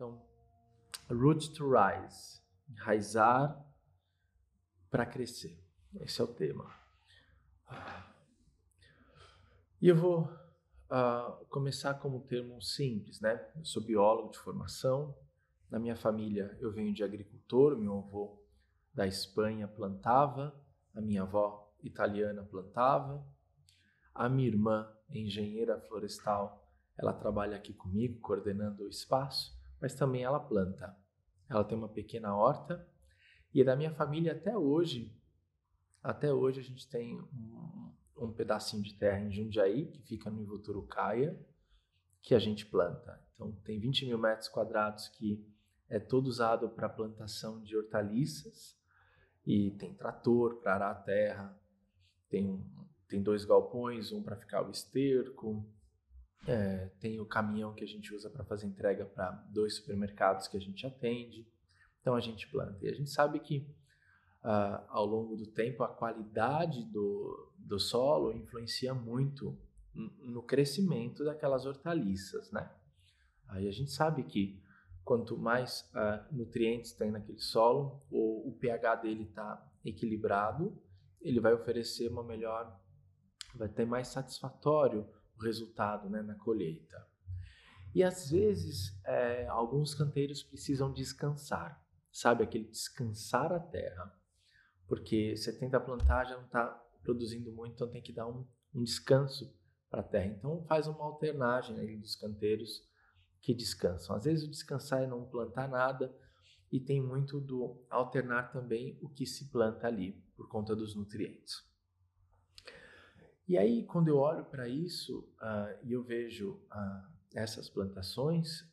Então, root to rise, enraizar para crescer. Esse é o tema. E eu vou uh, começar como um termo simples, né? Eu sou biólogo de formação. Na minha família, eu venho de agricultor. Meu avô da Espanha plantava, a minha avó italiana plantava, a minha irmã, engenheira florestal, ela trabalha aqui comigo, coordenando o espaço, mas também ela planta. Ela tem uma pequena horta e da minha família até hoje, até hoje a gente tem um, um pedacinho de terra em Jundiaí, que fica no Ivoturucaia, que a gente planta. Então tem 20 mil metros quadrados que é todo usado para plantação de hortaliças e tem trator para arar a terra, tem, tem dois galpões, um para ficar o esterco, é, tem o caminhão que a gente usa para fazer entrega para dois supermercados que a gente atende. Então a gente planta. E a gente sabe que uh, ao longo do tempo a qualidade do, do solo influencia muito no crescimento daquelas hortaliças, né? Aí a gente sabe que quanto mais uh, nutrientes tem naquele solo, ou o pH dele está equilibrado, ele vai oferecer uma melhor, vai ter mais satisfatório resultado né, na colheita. E às vezes é, alguns canteiros precisam descansar sabe? Aquele descansar a terra. Porque você tenta plantar, já não está produzindo muito, então tem que dar um, um descanso para a terra. Então faz uma alternagem aí dos canteiros que descansam. Às vezes o descansar é não plantar nada e tem muito do alternar também o que se planta ali, por conta dos nutrientes. E aí, quando eu olho para isso uh, e eu vejo uh, essas plantações,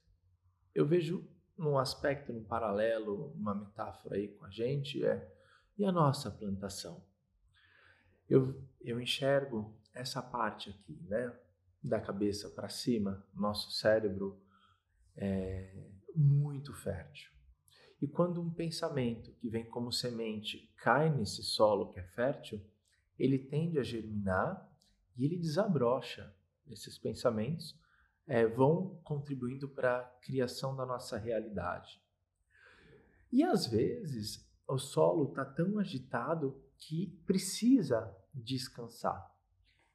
eu vejo num aspecto, num paralelo, uma metáfora aí com a gente, é e a nossa plantação? Eu, eu enxergo essa parte aqui, né, da cabeça para cima, nosso cérebro é muito fértil. E quando um pensamento que vem como semente cai nesse solo que é fértil, ele tende a germinar e ele desabrocha esses pensamentos é, vão contribuindo para a criação da nossa realidade. E às vezes o solo está tão agitado que precisa descansar.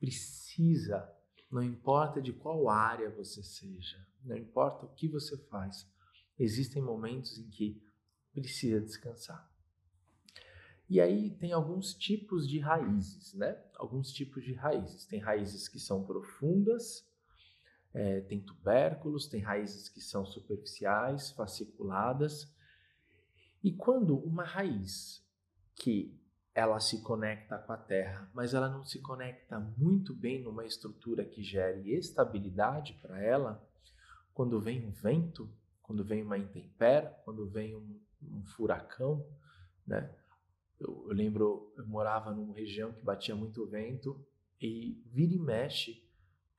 Precisa, não importa de qual área você seja, não importa o que você faz, existem momentos em que precisa descansar. E aí tem alguns tipos de raízes, né? Alguns tipos de raízes. Tem raízes que são profundas é, tem tubérculos, tem raízes que são superficiais, fasciculadas. E quando uma raiz que ela se conecta com a terra, mas ela não se conecta muito bem numa estrutura que gere estabilidade para ela, quando vem um vento, quando vem uma intempérie, quando vem um, um furacão, né? Eu, eu, lembro, eu morava numa região que batia muito vento e vira e mexe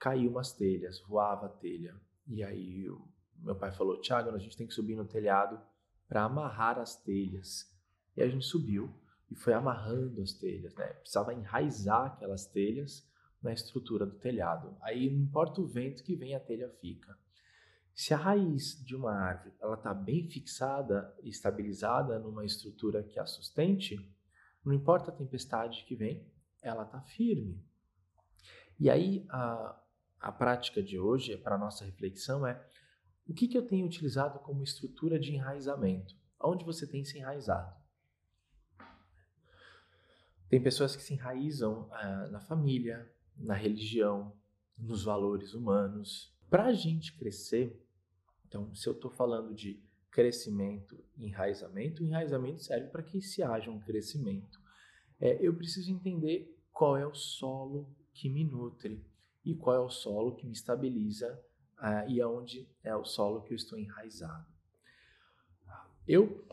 caiu umas telhas, voava a telha. E aí o meu pai falou: Tiago, a gente tem que subir no telhado para amarrar as telhas. E a gente subiu e foi amarrando as telhas, né? Precisava enraizar aquelas telhas na estrutura do telhado. Aí não importa o vento que vem, a telha fica. Se a raiz de uma árvore ela está bem fixada e estabilizada numa estrutura que a sustente, não importa a tempestade que vem, ela está firme. E aí a, a prática de hoje, para nossa reflexão, é o que, que eu tenho utilizado como estrutura de enraizamento? Onde você tem se enraizado? Tem pessoas que se enraizam ah, na família, na religião, nos valores humanos. Para a gente crescer, então, se eu estou falando de crescimento enraizamento, enraizamento serve para que se haja um crescimento. É, eu preciso entender qual é o solo que me nutre e qual é o solo que me estabiliza uh, e aonde é o solo que eu estou enraizado. Eu,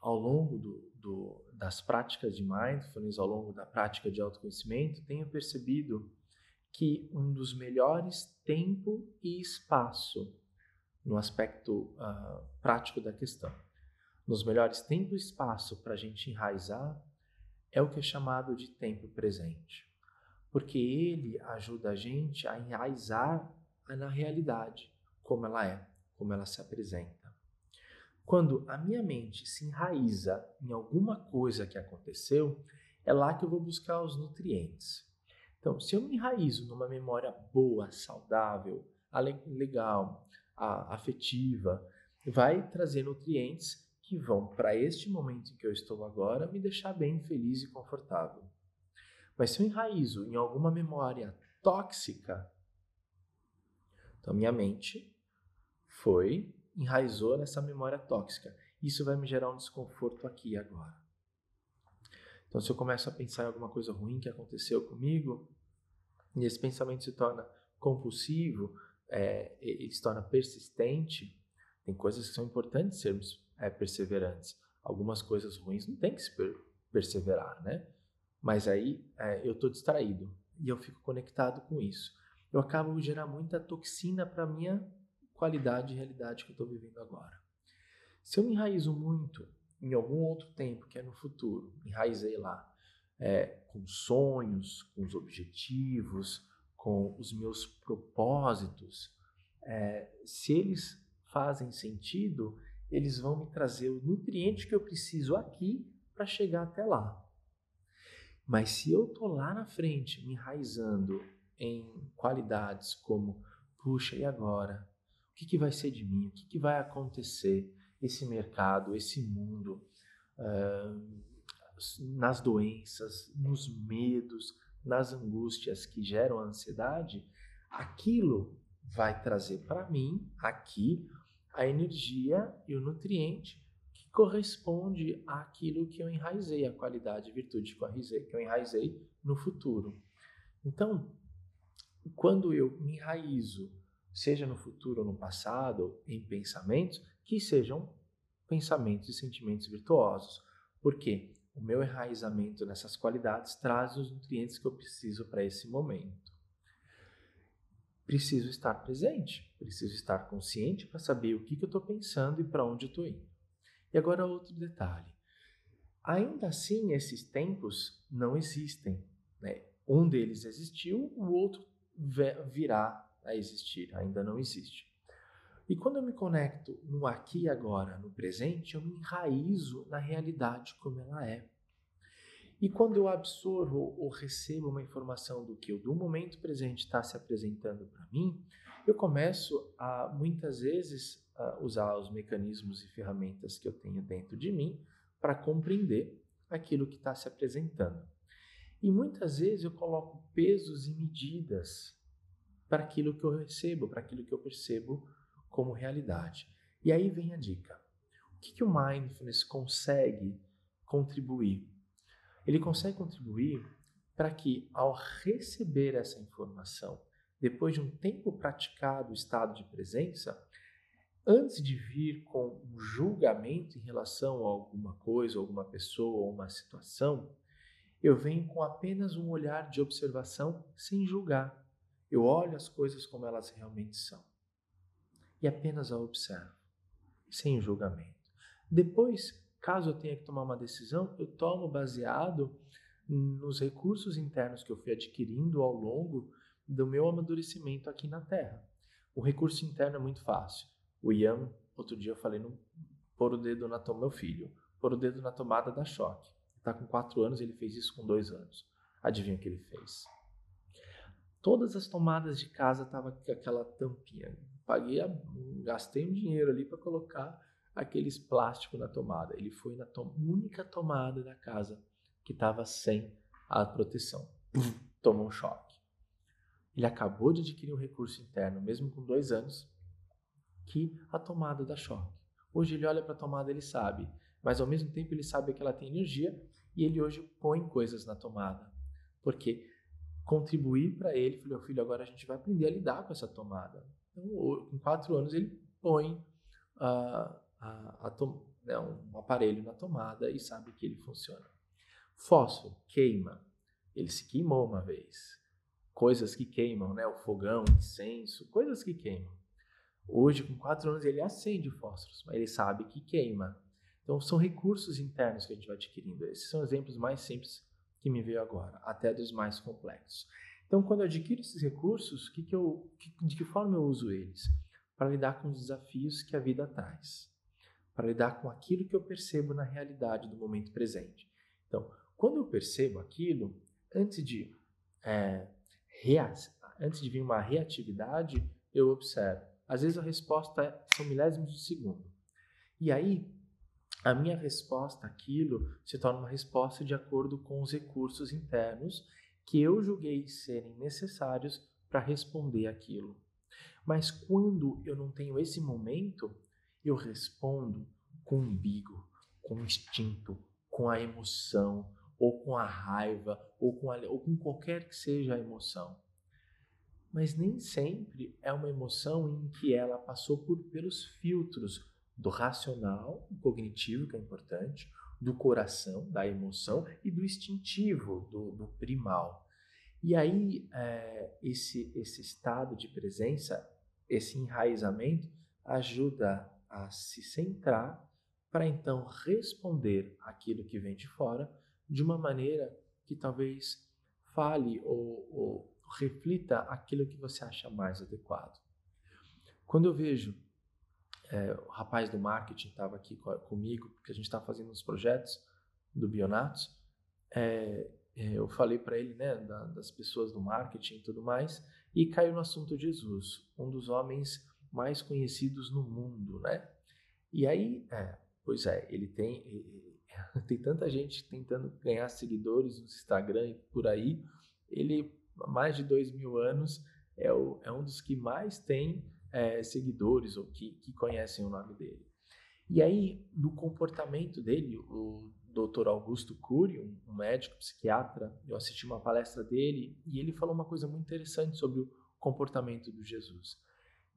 ao longo do, do, das práticas de mindfulness, ao longo da prática de autoconhecimento, tenho percebido que um dos melhores tempo e espaço no aspecto uh, prático da questão, nos melhores tempo e espaço para a gente enraizar é o que é chamado de tempo presente porque ele ajuda a gente a enraizar na realidade, como ela é, como ela se apresenta. Quando a minha mente se enraiza em alguma coisa que aconteceu, é lá que eu vou buscar os nutrientes. Então, se eu me enraizo numa memória boa, saudável, legal, afetiva, vai trazer nutrientes que vão, para este momento em que eu estou agora, me deixar bem feliz e confortável. Mas se eu enraizo em alguma memória tóxica, então minha mente foi, enraizou nessa memória tóxica. Isso vai me gerar um desconforto aqui e agora. Então, se eu começo a pensar em alguma coisa ruim que aconteceu comigo, e esse pensamento se torna compulsivo, é, ele se torna persistente, tem coisas que são importantes sermos é, perseverantes. Algumas coisas ruins não tem que se per perseverar, né? Mas aí é, eu estou distraído e eu fico conectado com isso. Eu acabo gerar muita toxina para minha qualidade e realidade que eu estou vivendo agora. Se eu me enraizo muito em algum outro tempo, que é no futuro, enraizei lá, é, com sonhos, com os objetivos, com os meus propósitos, é, se eles fazem sentido, eles vão me trazer o nutriente que eu preciso aqui para chegar até lá. Mas se eu tô lá na frente, me enraizando em qualidades como, puxa, e agora? O que, que vai ser de mim? O que, que vai acontecer? Esse mercado, esse mundo, uh, nas doenças, nos medos, nas angústias que geram ansiedade, aquilo vai trazer para mim aqui a energia e o nutriente que corresponde àquilo que eu enraizei, a qualidade e virtude que eu enraizei, que eu enraizei no futuro. Então, quando eu me enraizo, seja no futuro ou no passado, em pensamentos, que sejam pensamentos e sentimentos virtuosos. Porque o meu enraizamento nessas qualidades traz os nutrientes que eu preciso para esse momento preciso estar presente, preciso estar consciente para saber o que, que eu estou pensando e para onde eu estou indo. E agora outro detalhe. Ainda assim, esses tempos não existem. Né? Um deles existiu, o outro virá a existir, ainda não existe. E quando eu me conecto no aqui e agora, no presente, eu me enraizo na realidade como ela é. E quando eu absorvo ou recebo uma informação do que do momento presente está se apresentando para mim, eu começo a muitas vezes a usar os mecanismos e ferramentas que eu tenho dentro de mim para compreender aquilo que está se apresentando. E muitas vezes eu coloco pesos e medidas para aquilo que eu recebo, para aquilo que eu percebo como realidade. E aí vem a dica. O que, que o mindfulness consegue contribuir ele consegue contribuir para que, ao receber essa informação, depois de um tempo praticado o estado de presença, antes de vir com um julgamento em relação a alguma coisa, alguma pessoa ou uma situação, eu venho com apenas um olhar de observação sem julgar. Eu olho as coisas como elas realmente são e apenas a observo, sem julgamento. Depois Caso eu tenha que tomar uma decisão, eu tomo baseado nos recursos internos que eu fui adquirindo ao longo do meu amadurecimento aqui na Terra. O recurso interno é muito fácil. O Ian, outro dia eu falei, pôr o dedo na tomada, meu filho, pôr o dedo na tomada da choque. Está com quatro anos, ele fez isso com dois anos. Adivinha o que ele fez? Todas as tomadas de casa estavam com aquela tampinha. Paguei, gastei um dinheiro ali para colocar aqueles plásticos na tomada. Ele foi na to única tomada da casa que estava sem a proteção. Tomou um choque. Ele acabou de adquirir um recurso interno, mesmo com dois anos, que a tomada dá choque. Hoje ele olha para a tomada, ele sabe, mas ao mesmo tempo ele sabe que ela tem energia e ele hoje põe coisas na tomada, porque contribuir para ele, falou, filho, agora a gente vai aprender a lidar com essa tomada. Então, com quatro anos ele põe uh, a, a né, um aparelho na tomada e sabe que ele funciona. Fósforo queima. Ele se queimou uma vez. Coisas que queimam, né? O fogão, incenso, coisas que queimam. Hoje, com quatro anos, ele acende fósforos, mas ele sabe que queima. Então, são recursos internos que a gente vai adquirindo. Esses são exemplos mais simples que me veio agora, até dos mais complexos. Então, quando eu adquiro esses recursos, que que eu, que, de que forma eu uso eles? Para lidar com os desafios que a vida traz para lidar com aquilo que eu percebo na realidade do momento presente. Então, quando eu percebo aquilo, antes de, é, antes de vir uma reatividade, eu observo. Às vezes a resposta é, são milésimos de segundo. E aí, a minha resposta àquilo se torna uma resposta de acordo com os recursos internos que eu julguei serem necessários para responder aquilo. Mas quando eu não tenho esse momento, eu respondo com o umbigo, com o instinto, com a emoção, ou com a raiva, ou com, a, ou com qualquer que seja a emoção. Mas nem sempre é uma emoção em que ela passou por, pelos filtros do racional, cognitivo, que é importante, do coração, da emoção, e do instintivo, do, do primal. E aí, é, esse, esse estado de presença, esse enraizamento, ajuda a se centrar para então responder aquilo que vem de fora de uma maneira que talvez fale ou, ou reflita aquilo que você acha mais adequado. Quando eu vejo é, o rapaz do marketing estava aqui comigo, porque a gente está fazendo uns projetos do Bionatos, é, é, eu falei para ele né, da, das pessoas do marketing e tudo mais, e caiu no assunto de Jesus, um dos homens mais conhecidos no mundo, né? E aí, é, pois é, ele tem tem tanta gente tentando ganhar seguidores no Instagram e por aí, ele há mais de dois mil anos é, o, é um dos que mais tem é, seguidores ou que, que conhecem o nome dele. E aí, no comportamento dele, o Dr. Augusto Cury, um médico psiquiatra, eu assisti uma palestra dele e ele falou uma coisa muito interessante sobre o comportamento do Jesus,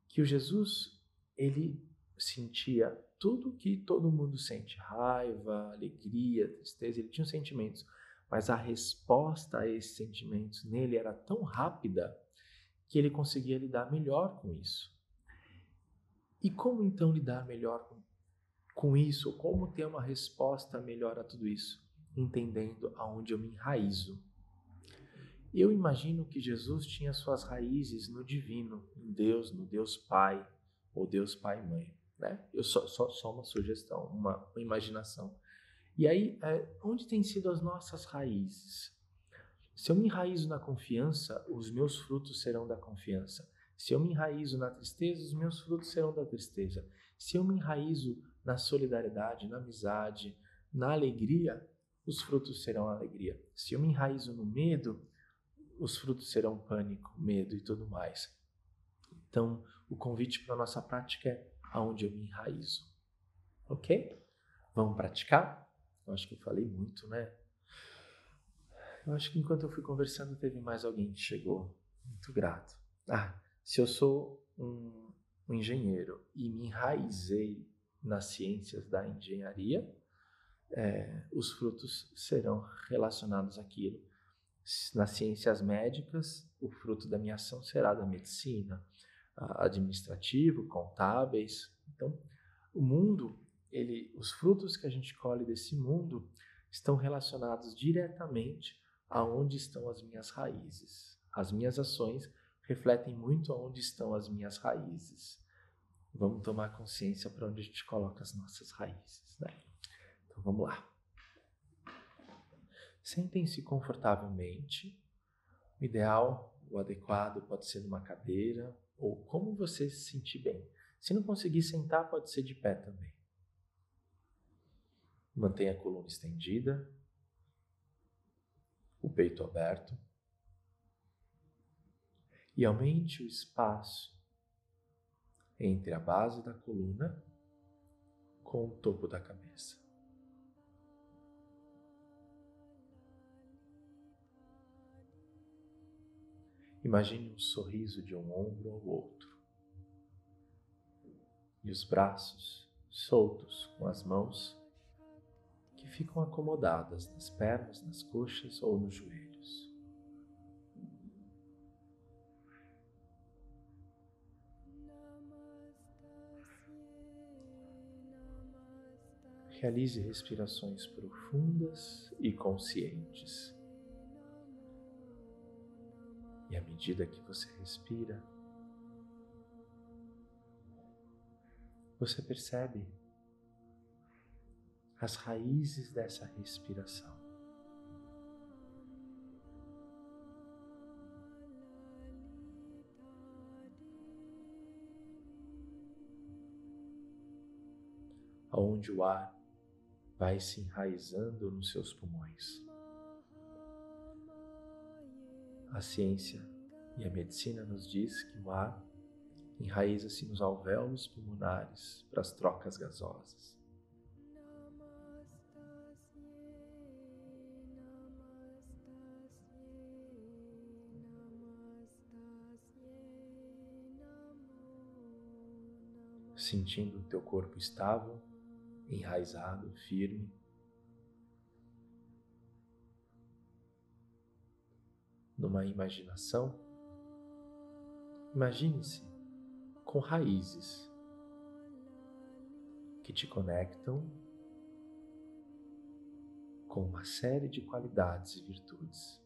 que o Jesus ele sentia tudo que todo mundo sente, raiva, alegria, tristeza, ele tinha os sentimentos, mas a resposta a esses sentimentos nele era tão rápida que ele conseguia lidar melhor com isso. E como então lidar melhor com com isso, como ter uma resposta melhor a tudo isso, entendendo aonde eu me enraizo. Eu imagino que Jesus tinha suas raízes no divino, em Deus, no Deus Pai, ou Deus Pai e Mãe. Né? Eu só, só, só uma sugestão, uma, uma imaginação. E aí, é, onde têm sido as nossas raízes? Se eu me enraizo na confiança, os meus frutos serão da confiança. Se eu me enraizo na tristeza, os meus frutos serão da tristeza. Se eu me enraizo na solidariedade, na amizade, na alegria, os frutos serão alegria. Se eu me enraizo no medo, os frutos serão pânico, medo e tudo mais. Então, o convite para a nossa prática é aonde eu me enraizo. Ok? Vamos praticar? Eu acho que eu falei muito, né? Eu acho que enquanto eu fui conversando, teve mais alguém que chegou. Muito grato. Ah, se eu sou um, um engenheiro e me enraizei nas ciências da engenharia, é, os frutos serão relacionados àquilo. Nas ciências médicas, o fruto da minha ação será da medicina, administrativo, contábeis. Então, o mundo, ele, os frutos que a gente colhe desse mundo estão relacionados diretamente aonde estão as minhas raízes. As minhas ações refletem muito aonde estão as minhas raízes. Vamos tomar consciência para onde a gente coloca as nossas raízes, né? Então vamos lá. Sentem-se confortavelmente. O ideal, o adequado, pode ser numa cadeira ou como você se sentir bem. Se não conseguir sentar, pode ser de pé também. Mantenha a coluna estendida, o peito aberto e aumente o espaço entre a base da coluna com o topo da cabeça. Imagine um sorriso de um ombro ao outro e os braços soltos com as mãos que ficam acomodadas nas pernas, nas coxas ou nos joelhos. Realize respirações profundas e conscientes. E à medida que você respira, você percebe as raízes dessa respiração. Onde o ar vai se enraizando nos seus pulmões. A ciência e a medicina nos diz que o ar enraiza-se nos alvéolos pulmonares para as trocas gasosas. Sentindo o teu corpo estável, enraizado, firme. Numa imaginação, imagine-se com raízes que te conectam com uma série de qualidades e virtudes.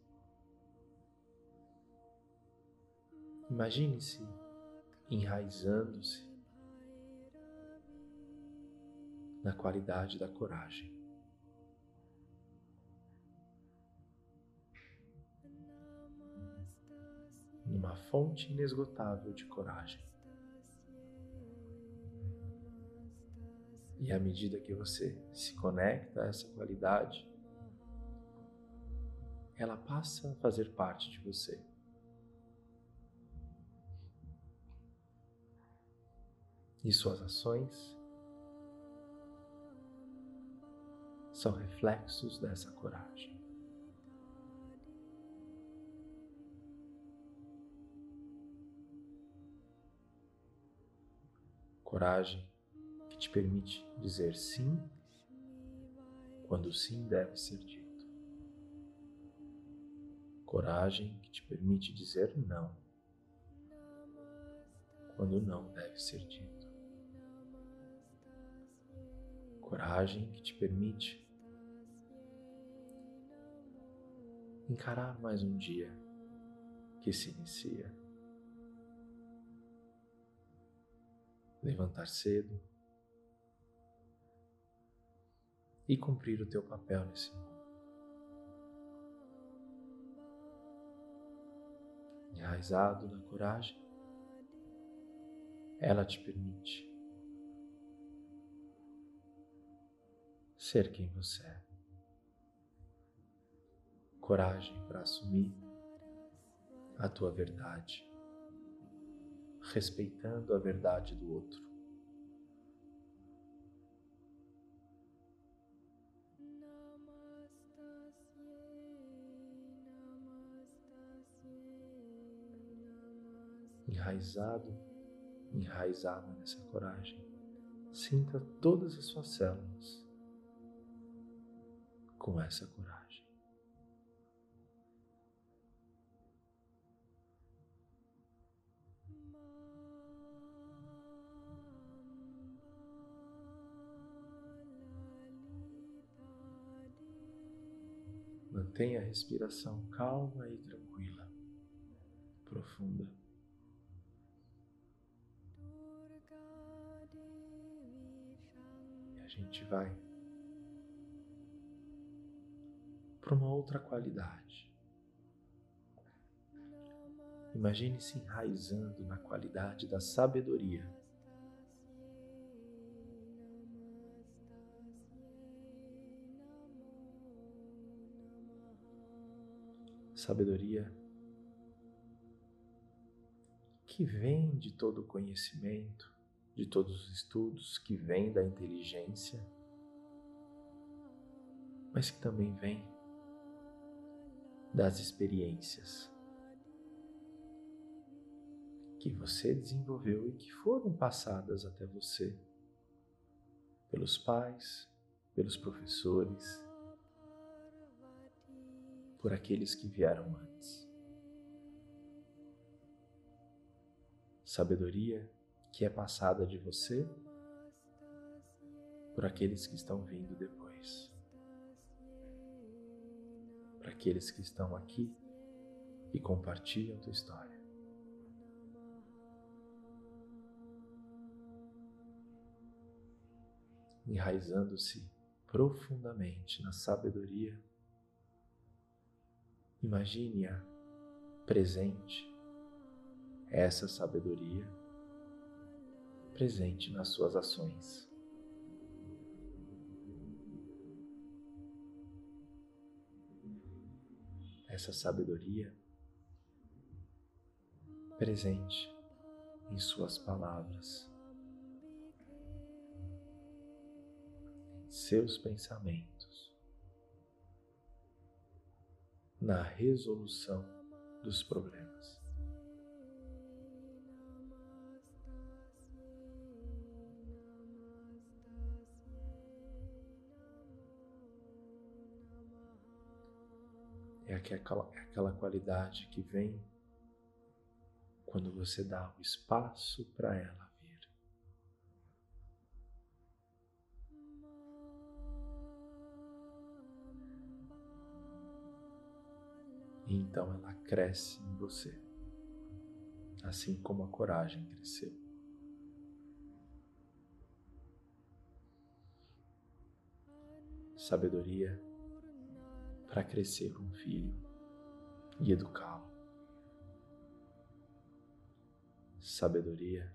Imagine-se enraizando-se na qualidade da coragem. Numa fonte inesgotável de coragem. E à medida que você se conecta a essa qualidade, ela passa a fazer parte de você. E suas ações são reflexos dessa coragem. Coragem te permite dizer sim quando sim deve ser dito. Coragem que te permite dizer não quando não deve ser dito. Coragem que te permite encarar mais um dia que se inicia. Levantar cedo e cumprir o teu papel nesse mundo. Enraizado na coragem, ela te permite ser quem você é. Coragem para assumir a tua verdade, respeitando a verdade do outro. enraizado, enraizada nessa coragem. Sinta todas as suas células com essa coragem. Mantenha a respiração calma e tranquila, profunda. gente vai para uma outra qualidade. Imagine-se enraizando na qualidade da sabedoria. Sabedoria que vem de todo o conhecimento, de todos os estudos que vêm da inteligência, mas que também vem das experiências que você desenvolveu e que foram passadas até você pelos pais, pelos professores, por aqueles que vieram antes. Sabedoria que é passada de você por aqueles que estão vindo depois, para aqueles que estão aqui e compartilham tua história. Enraizando-se profundamente na sabedoria, imagine-a presente, essa sabedoria presente nas suas ações. Essa sabedoria presente em Suas palavras, seus pensamentos, na resolução dos problemas. É aquela, é aquela qualidade que vem quando você dá o espaço para ela E então ela cresce em você, assim como a coragem cresceu. Sabedoria para crescer um filho e educá-lo. Sabedoria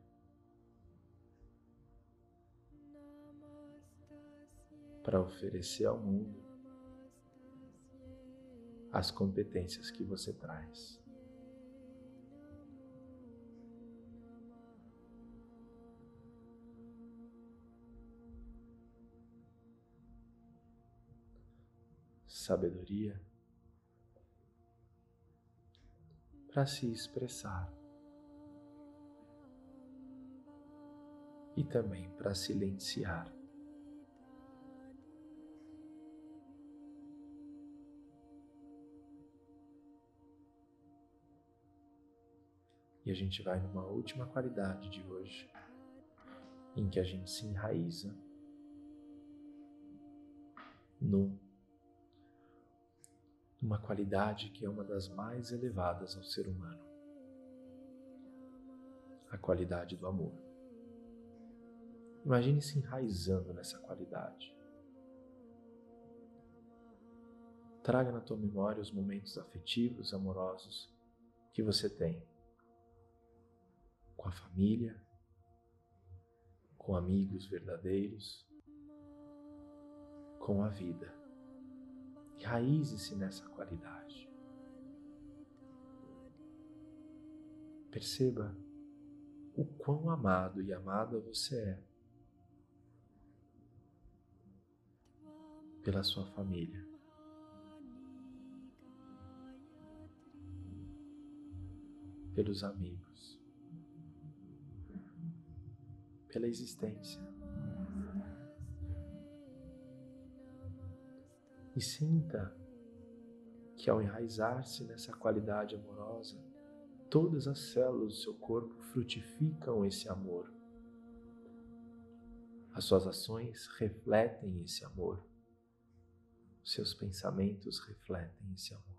para oferecer ao mundo as competências que você traz. sabedoria para se expressar e também para silenciar. E a gente vai numa última qualidade de hoje, em que a gente se enraiza no uma qualidade que é uma das mais elevadas ao ser humano: a qualidade do amor. Imagine se enraizando nessa qualidade. Traga na tua memória os momentos afetivos, amorosos que você tem com a família, com amigos verdadeiros, com a vida. Enraize-se nessa qualidade. Perceba o quão amado e amada você é pela sua família. Pelos amigos, pela existência. E sinta que ao enraizar-se nessa qualidade amorosa, todas as células do seu corpo frutificam esse amor. As suas ações refletem esse amor. Os seus pensamentos refletem esse amor.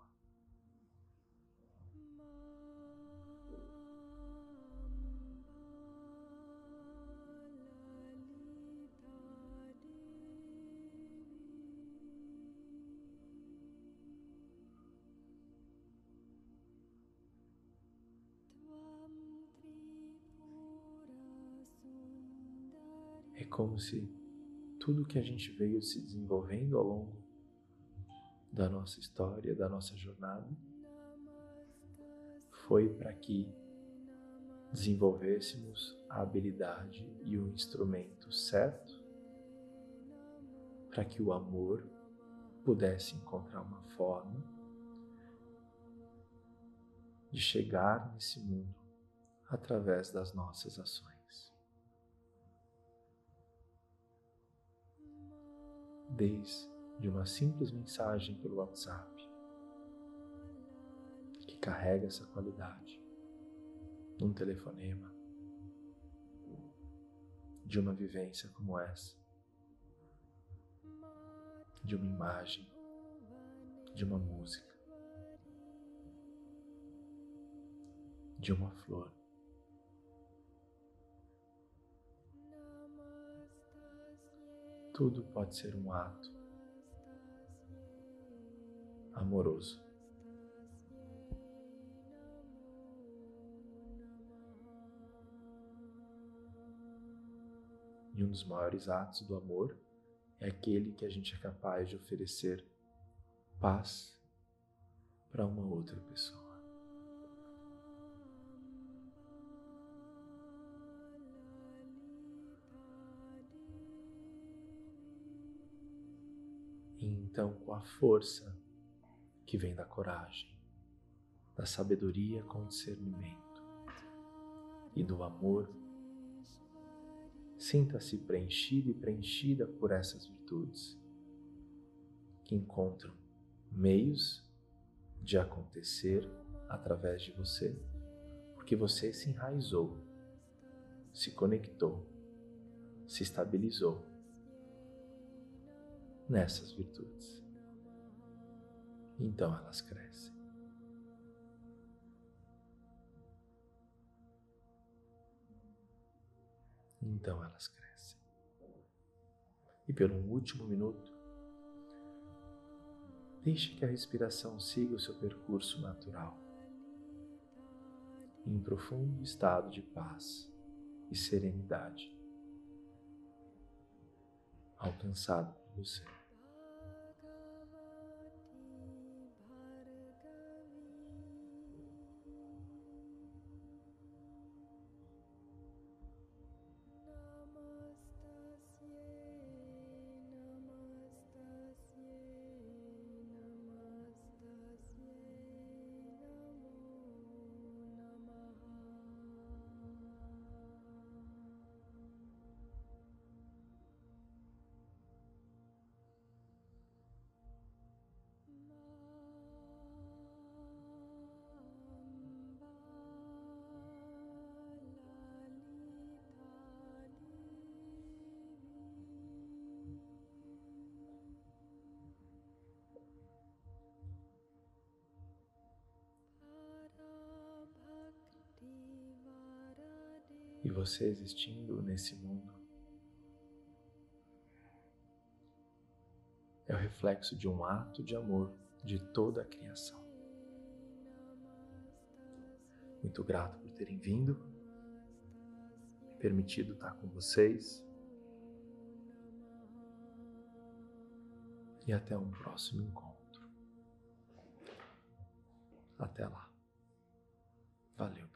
Como se tudo que a gente veio se desenvolvendo ao longo da nossa história, da nossa jornada, foi para que desenvolvêssemos a habilidade e o instrumento certo para que o amor pudesse encontrar uma forma de chegar nesse mundo através das nossas ações. Desde uma simples mensagem pelo WhatsApp que carrega essa qualidade, num telefonema, de uma vivência como essa, de uma imagem, de uma música, de uma flor. Tudo pode ser um ato amoroso. E um dos maiores atos do amor é aquele que a gente é capaz de oferecer paz para uma outra pessoa. Então, com a força que vem da coragem, da sabedoria com discernimento e do amor, sinta-se preenchido e preenchida por essas virtudes que encontram meios de acontecer através de você, porque você se enraizou, se conectou, se estabilizou nessas virtudes. Então elas crescem. Então elas crescem. E pelo último minuto, deixe que a respiração siga o seu percurso natural, em profundo estado de paz e serenidade, alcançado por você. E você existindo nesse mundo é o reflexo de um ato de amor de toda a criação. Muito grato por terem vindo, permitido estar com vocês. E até um próximo encontro. Até lá. Valeu.